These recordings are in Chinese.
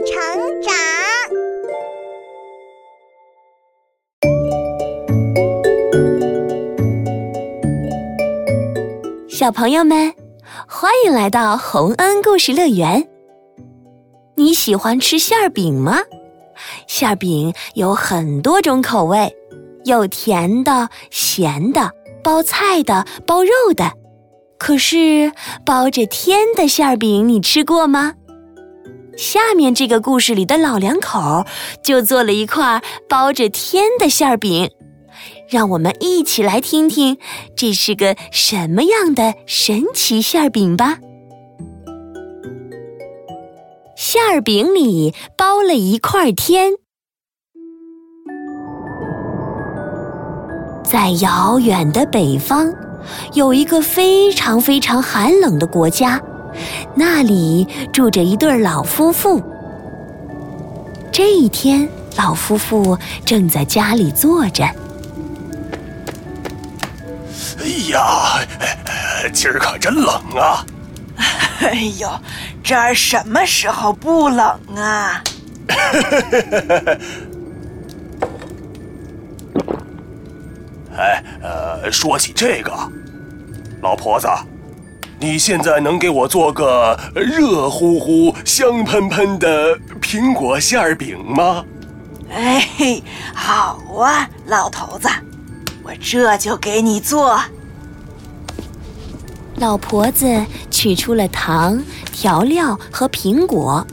成长。小朋友们，欢迎来到洪恩故事乐园。你喜欢吃馅儿饼吗？馅儿饼有很多种口味，有甜的、咸的、包菜的、包肉的。可是包着天的馅儿饼，你吃过吗？下面这个故事里的老两口就做了一块包着天的馅饼，让我们一起来听听这是个什么样的神奇馅饼吧。馅饼里包了一块天，在遥远的北方，有一个非常非常寒冷的国家。那里住着一对老夫妇。这一天，老夫妇正在家里坐着。哎呀，今儿可真冷啊！哎呦，这儿什么时候不冷啊？哎，呃，说起这个，老婆子。你现在能给我做个热乎乎、香喷喷的苹果馅儿饼吗？哎，好啊，老头子，我这就给你做。老婆子取出了糖、调料和苹果，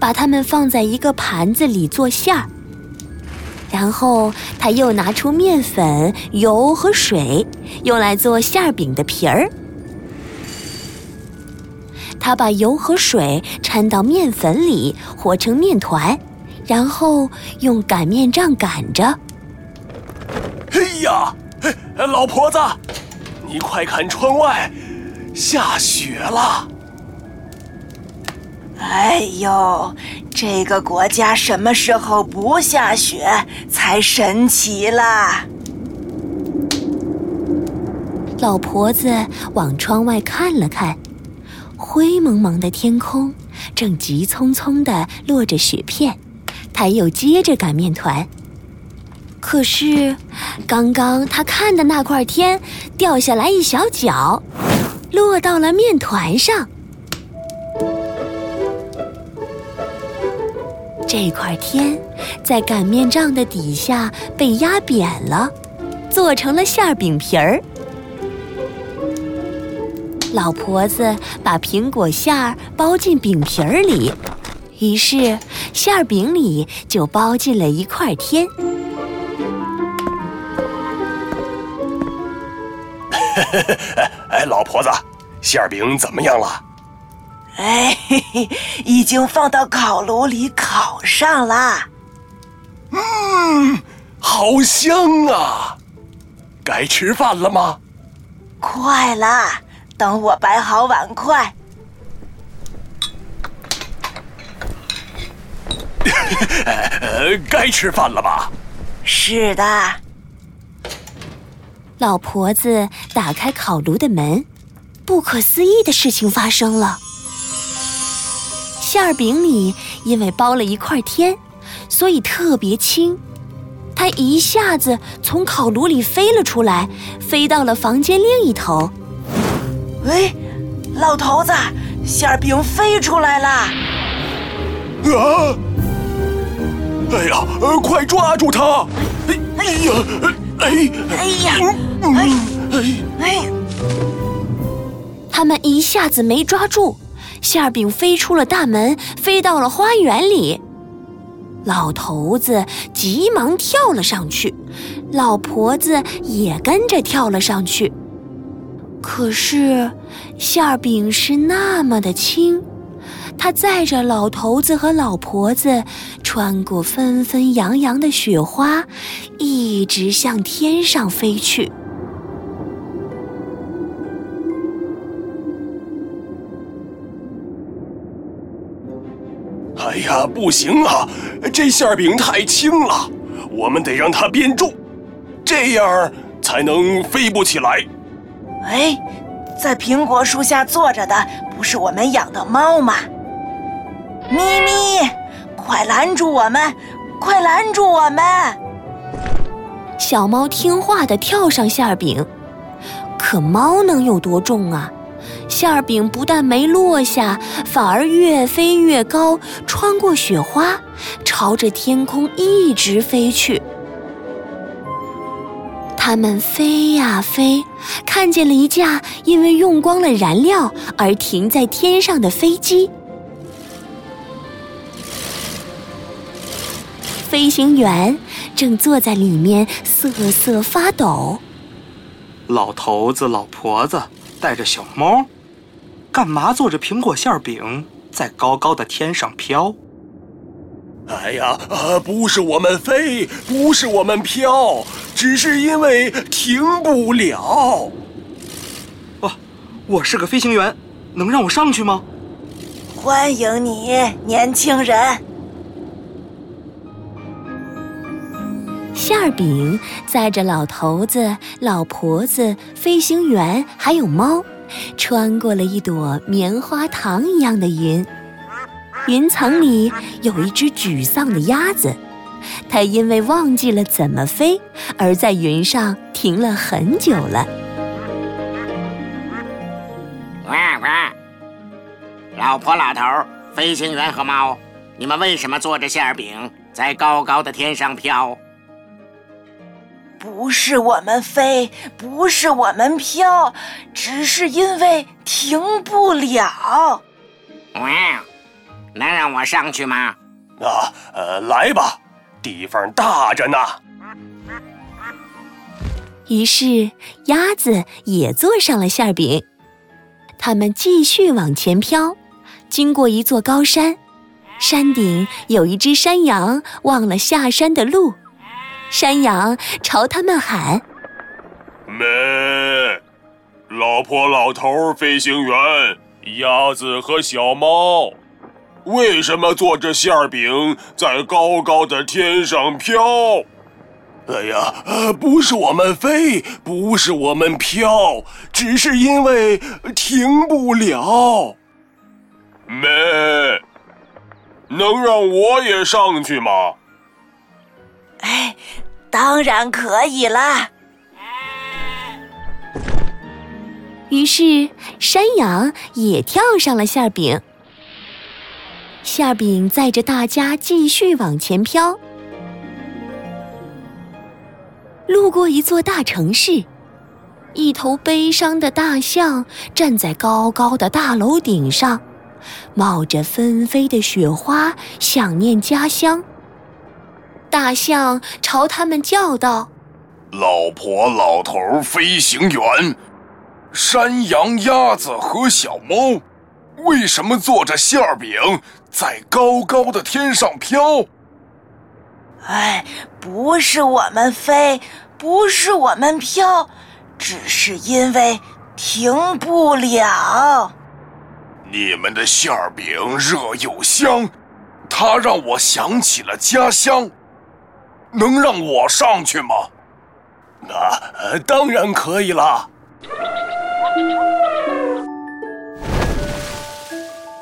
把它们放在一个盘子里做馅儿。然后，他又拿出面粉、油和水，用来做馅儿饼的皮儿。他把油和水掺到面粉里，和成面团，然后用擀面杖擀着。哎呀，老婆子，你快看窗外，下雪了！哎呦，这个国家什么时候不下雪才神奇啦！老婆子往窗外看了看。灰蒙蒙的天空，正急匆匆地落着雪片，他又接着擀面团。可是，刚刚他看的那块天掉下来一小角，落到了面团上。这块天在擀面杖的底下被压扁了，做成了馅饼皮儿。老婆子把苹果馅儿包进饼皮儿里，于是馅儿饼里就包进了一块天。哎，老婆子，馅儿饼怎么样了？哎，已经放到烤炉里烤上了。嗯，好香啊！该吃饭了吗？快了。等我摆好碗筷。呃，该吃饭了吧？是的。老婆子打开烤炉的门，不可思议的事情发生了。馅儿饼里因为包了一块天，所以特别轻，它一下子从烤炉里飞了出来，飞到了房间另一头。哎，老头子，馅饼飞出来了！啊！哎呀，快抓住他！哎哎呀，哎哎呀，哎哎哎！他们一下子没抓住，馅饼飞出了大门，飞到了花园里。老头子急忙跳了上去，老婆子也跟着跳了上去。可是，馅儿饼是那么的轻，它载着老头子和老婆子，穿过纷纷扬扬的雪花，一直向天上飞去。哎呀，不行啊！这馅儿饼太轻了，我们得让它变重，这样才能飞不起来。哎，在苹果树下坐着的不是我们养的猫吗？咪咪，快拦住我们！快拦住我们！小猫听话的跳上馅饼，可猫能有多重啊？馅饼不但没落下，反而越飞越高，穿过雪花，朝着天空一直飞去。它们飞呀飞，看见了一架因为用光了燃料而停在天上的飞机。飞行员正坐在里面瑟瑟发抖。老头子、老婆子带着小猫，干嘛坐着苹果馅饼在高高的天上飘？哎呀，呃，不是我们飞，不是我们飘，只是因为停不了。哇，我是个飞行员，能让我上去吗？欢迎你，年轻人。馅儿饼载着老头子、老婆子、飞行员还有猫，穿过了一朵棉花糖一样的云。云层里有一只沮丧的鸭子，它因为忘记了怎么飞，而在云上停了很久了。喂喂，老婆、老头、飞行员和猫，你们为什么坐着馅饼在高高的天上飘？不是我们飞，不是我们飘，只是因为停不了。喂。能让我上去吗？啊，呃，来吧，地方大着呢。于是鸭子也坐上了馅饼，他们继续往前飘，经过一座高山，山顶有一只山羊忘了下山的路，山羊朝他们喊：“咩，老婆、老头、飞行员、鸭子和小猫。”为什么做着馅饼在高高的天上飘？哎呀，不是我们飞，不是我们飘，只是因为停不了。妹，能让我也上去吗？哎，当然可以啦。于是山羊也跳上了馅饼。馅饼载着大家继续往前飘，路过一座大城市，一头悲伤的大象站在高高的大楼顶上，冒着纷飞的雪花，想念家乡。大象朝他们叫道：“老婆、老头、飞行员、山羊、鸭子和小猫。”为什么坐着馅饼在高高的天上飘？哎，不是我们飞，不是我们飘，只是因为停不了。你们的馅儿饼热又香，它让我想起了家乡。能让我上去吗？那当然可以啦。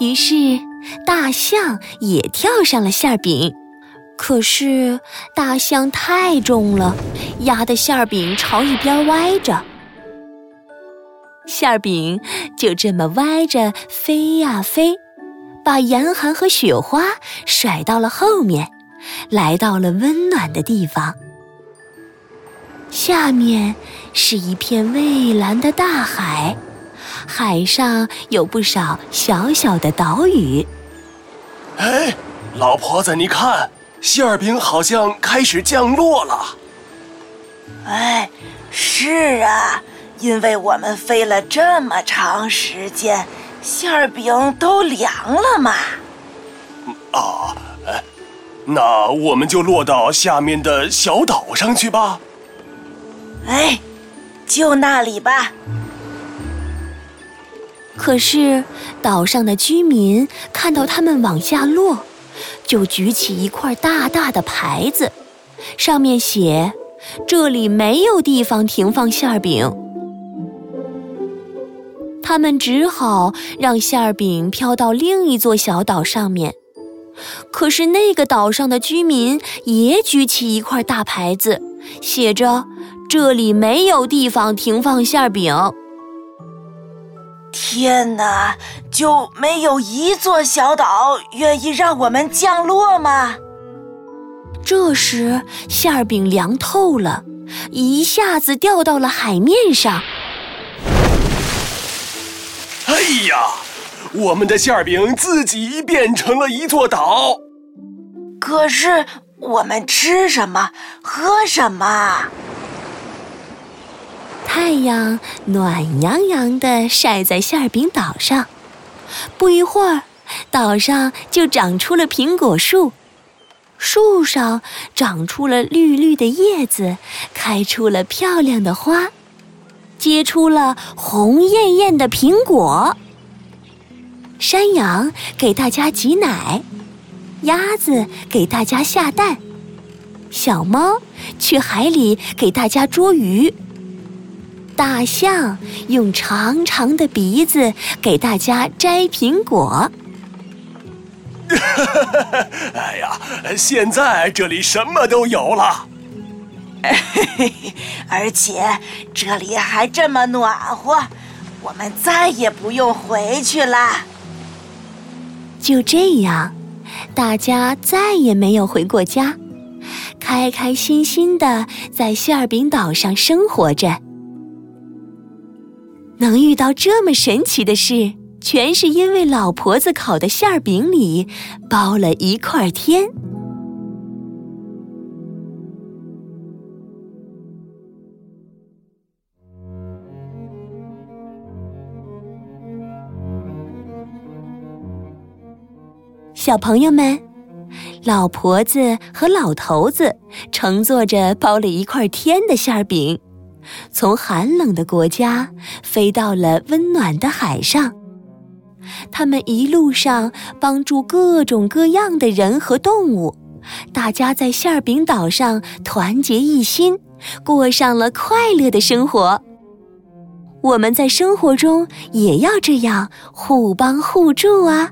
于是，大象也跳上了馅饼，可是大象太重了，压得馅饼朝一边歪着，馅饼就这么歪着飞呀飞，把严寒和雪花甩到了后面，来到了温暖的地方。下面是一片蔚蓝的大海。海上有不少小小的岛屿。哎，老婆子，你看，馅儿饼好像开始降落了。哎，是啊，因为我们飞了这么长时间，馅儿饼都凉了嘛。啊，哎，那我们就落到下面的小岛上去吧。哎，就那里吧。可是，岛上的居民看到他们往下落，就举起一块大大的牌子，上面写：“这里没有地方停放馅饼。”他们只好让馅饼飘到另一座小岛上面。可是那个岛上的居民也举起一块大牌子，写着：“这里没有地方停放馅饼。”天哪，就没有一座小岛愿意让我们降落吗？这时，馅饼凉透了，一下子掉到了海面上。哎呀，我们的馅饼自己变成了一座岛。可是，我们吃什么，喝什么？太阳暖洋洋的晒在馅饼岛上，不一会儿，岛上就长出了苹果树，树上长出了绿绿的叶子，开出了漂亮的花，结出了红艳艳的苹果。山羊给大家挤奶，鸭子给大家下蛋，小猫去海里给大家捉鱼。大象用长长的鼻子给大家摘苹果。哎呀，现在这里什么都有了，而且这里还这么暖和，我们再也不用回去了。就这样，大家再也没有回过家，开开心心的在馅饼岛上生活着。能遇到这么神奇的事，全是因为老婆子烤的馅饼里包了一块天。小朋友们，老婆子和老头子乘坐着包了一块天的馅饼。从寒冷的国家飞到了温暖的海上，他们一路上帮助各种各样的人和动物，大家在馅饼岛上团结一心，过上了快乐的生活。我们在生活中也要这样互帮互助啊！